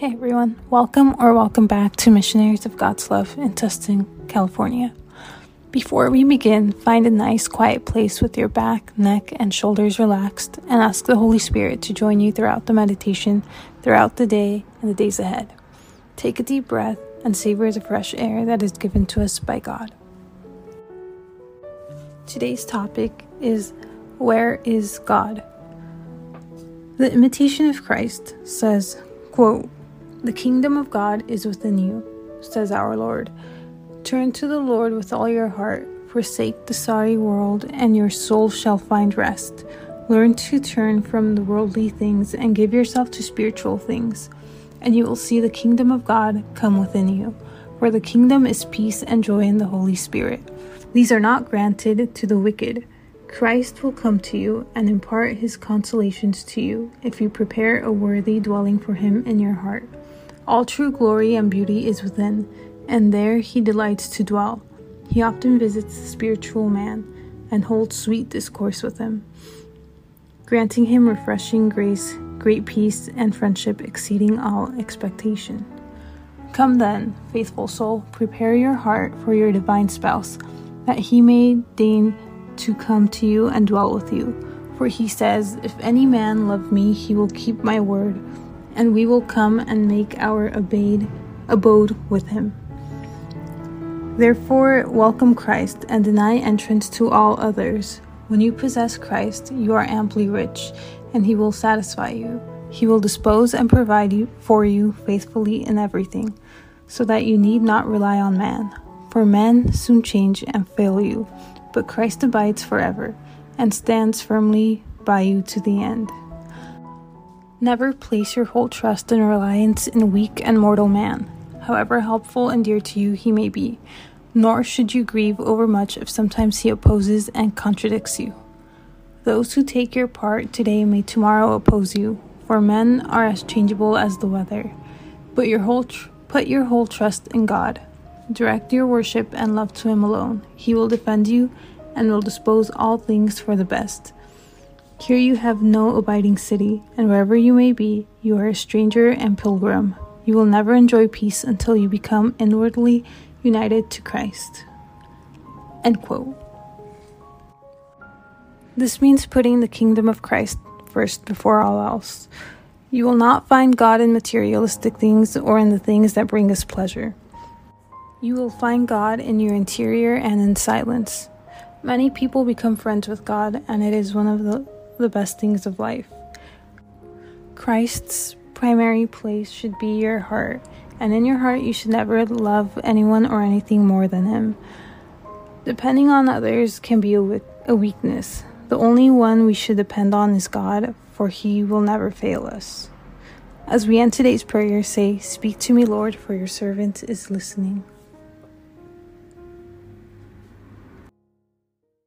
Hey everyone, welcome or welcome back to Missionaries of God's Love in Tustin, California. Before we begin, find a nice quiet place with your back, neck, and shoulders relaxed and ask the Holy Spirit to join you throughout the meditation, throughout the day, and the days ahead. Take a deep breath and savor the fresh air that is given to us by God. Today's topic is Where is God? The Imitation of Christ says, quote, the kingdom of God is within you, says our Lord. Turn to the Lord with all your heart, forsake the sorry world, and your soul shall find rest. Learn to turn from the worldly things and give yourself to spiritual things, and you will see the kingdom of God come within you. For the kingdom is peace and joy in the Holy Spirit. These are not granted to the wicked. Christ will come to you and impart his consolations to you if you prepare a worthy dwelling for him in your heart. All true glory and beauty is within, and there he delights to dwell. He often visits the spiritual man and holds sweet discourse with him, granting him refreshing grace, great peace, and friendship exceeding all expectation. Come then, faithful soul, prepare your heart for your divine spouse, that he may deign to come to you and dwell with you. For he says, If any man love me, he will keep my word and we will come and make our abode, abode with him. Therefore, welcome Christ and deny entrance to all others. When you possess Christ, you are amply rich, and he will satisfy you. He will dispose and provide you for you faithfully in everything, so that you need not rely on man. For men soon change and fail you, but Christ abides forever and stands firmly by you to the end. Never place your whole trust and reliance in weak and mortal man, however helpful and dear to you he may be, nor should you grieve overmuch if sometimes he opposes and contradicts you. Those who take your part today may tomorrow oppose you, for men are as changeable as the weather. But your whole tr- put your whole trust in God. Direct your worship and love to him alone. He will defend you and will dispose all things for the best. Here you have no abiding city, and wherever you may be, you are a stranger and pilgrim. You will never enjoy peace until you become inwardly united to Christ. End quote. This means putting the kingdom of Christ first before all else. You will not find God in materialistic things or in the things that bring us pleasure. You will find God in your interior and in silence. Many people become friends with God, and it is one of the the best things of life. Christ's primary place should be your heart, and in your heart, you should never love anyone or anything more than Him. Depending on others can be a, weakness. The only one we should depend on is God, for He will never fail us. As we end today's prayer, say, Speak to me, Lord, for your servant is listening.